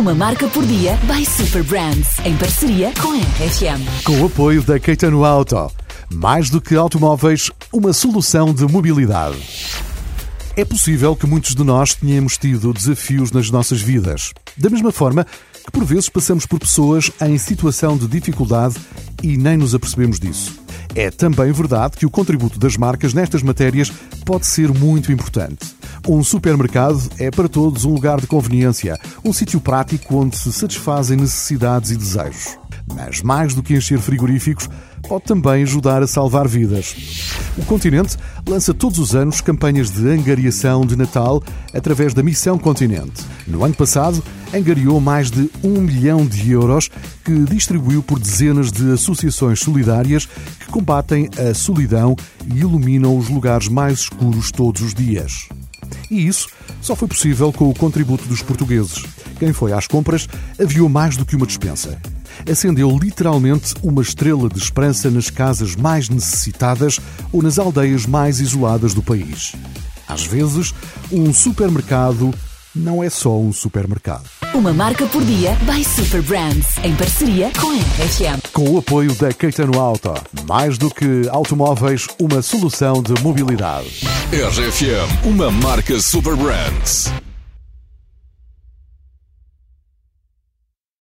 Uma marca por dia by Super Brands, em parceria com a RFM. Com o apoio da Caetano Auto. Mais do que automóveis, uma solução de mobilidade. É possível que muitos de nós tenhamos tido desafios nas nossas vidas. Da mesma forma que por vezes passamos por pessoas em situação de dificuldade e nem nos apercebemos disso. É também verdade que o contributo das marcas nestas matérias pode ser muito importante. Um supermercado é para todos um lugar de conveniência, um sítio prático onde se satisfazem necessidades e desejos. Mas mais do que encher frigoríficos, pode também ajudar a salvar vidas. O continente lança todos os anos campanhas de angariação de Natal através da Missão Continente. No ano passado, angariou mais de um milhão de euros que distribuiu por dezenas de associações solidárias que combatem a solidão e iluminam os lugares mais escuros todos os dias. E isso só foi possível com o contributo dos portugueses. Quem foi às compras aviou mais do que uma despensa acendeu literalmente uma estrela de esperança nas casas mais necessitadas ou nas aldeias mais isoladas do país. Às vezes, um supermercado não é só um supermercado. Uma marca por dia by Super Brands, em parceria com a RFM. Com o apoio da Caetano Auto. Mais do que automóveis, uma solução de mobilidade. RFM, uma marca Super Brands.